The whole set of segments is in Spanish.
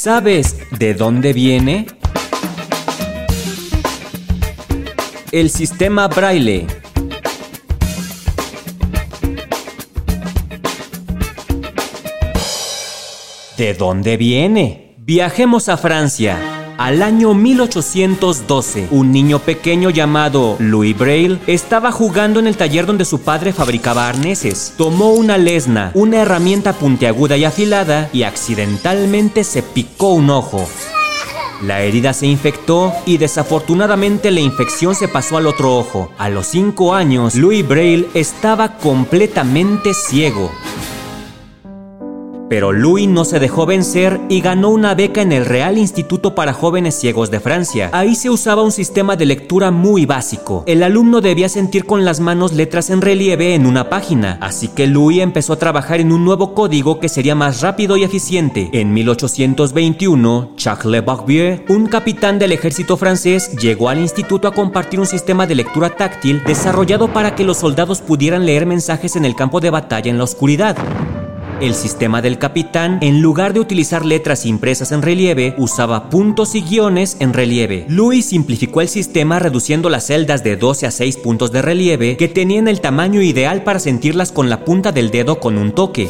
¿Sabes de dónde viene? El sistema braille. ¿De dónde viene? Viajemos a Francia. Al año 1812, un niño pequeño llamado Louis Braille estaba jugando en el taller donde su padre fabricaba arneses. Tomó una lesna, una herramienta puntiaguda y afilada, y accidentalmente se picó un ojo. La herida se infectó y desafortunadamente la infección se pasó al otro ojo. A los 5 años, Louis Braille estaba completamente ciego. Pero Louis no se dejó vencer y ganó una beca en el Real Instituto para Jóvenes Ciegos de Francia. Ahí se usaba un sistema de lectura muy básico. El alumno debía sentir con las manos letras en relieve en una página, así que Louis empezó a trabajar en un nuevo código que sería más rápido y eficiente. En 1821, Charles Barbier, un capitán del ejército francés, llegó al instituto a compartir un sistema de lectura táctil desarrollado para que los soldados pudieran leer mensajes en el campo de batalla en la oscuridad. El sistema del capitán, en lugar de utilizar letras impresas en relieve, usaba puntos y guiones en relieve. Louis simplificó el sistema reduciendo las celdas de 12 a 6 puntos de relieve que tenían el tamaño ideal para sentirlas con la punta del dedo con un toque.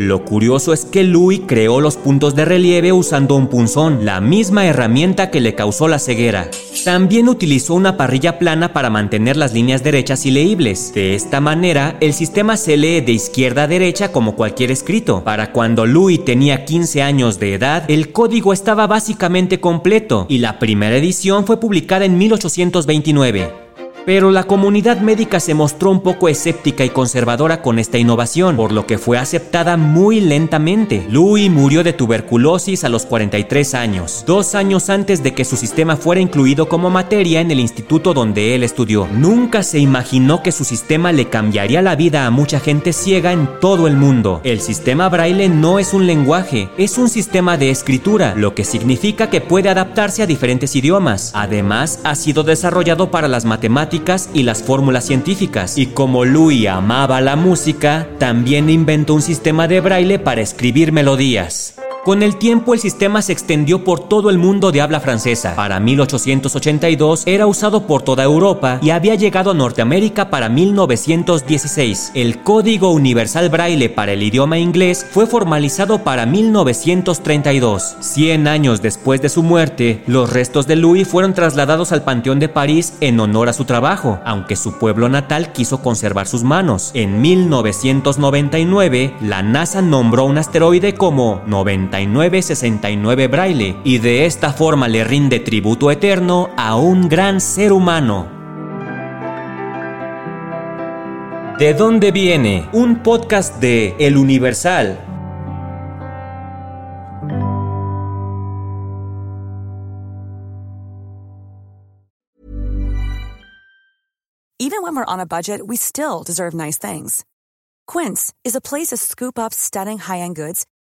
Lo curioso es que Louis creó los puntos de relieve usando un punzón, la misma herramienta que le causó la ceguera. También utilizó una parrilla plana para mantener las líneas derechas y leíbles. De esta manera, el sistema se lee de izquierda a derecha como cualquier escrito. Para cuando Louis tenía 15 años de edad, el código estaba básicamente completo y la primera edición fue publicada en 1829. Pero la comunidad médica se mostró un poco escéptica y conservadora con esta innovación, por lo que fue aceptada muy lentamente. Louis murió de tuberculosis a los 43 años, dos años antes de que su sistema fuera incluido como materia en el instituto donde él estudió. Nunca se imaginó que su sistema le cambiaría la vida a mucha gente ciega en todo el mundo. El sistema braille no es un lenguaje, es un sistema de escritura, lo que significa que puede adaptarse a diferentes idiomas. Además, ha sido desarrollado para las matemáticas y las fórmulas científicas. Y como Louis amaba la música, también inventó un sistema de braille para escribir melodías. Con el tiempo el sistema se extendió por todo el mundo de habla francesa. Para 1882 era usado por toda Europa y había llegado a Norteamérica para 1916. El Código Universal Braille para el idioma inglés fue formalizado para 1932. Cien años después de su muerte, los restos de Louis fueron trasladados al Panteón de París en honor a su trabajo, aunque su pueblo natal quiso conservar sus manos. En 1999, la NASA nombró un asteroide como 90 6969 Braille y de esta forma le rinde tributo eterno a un gran ser humano. ¿De dónde viene? Un podcast de El Universal. Even when we're on a budget, we still deserve nice things. Quince is a place to scoop up stunning high-end goods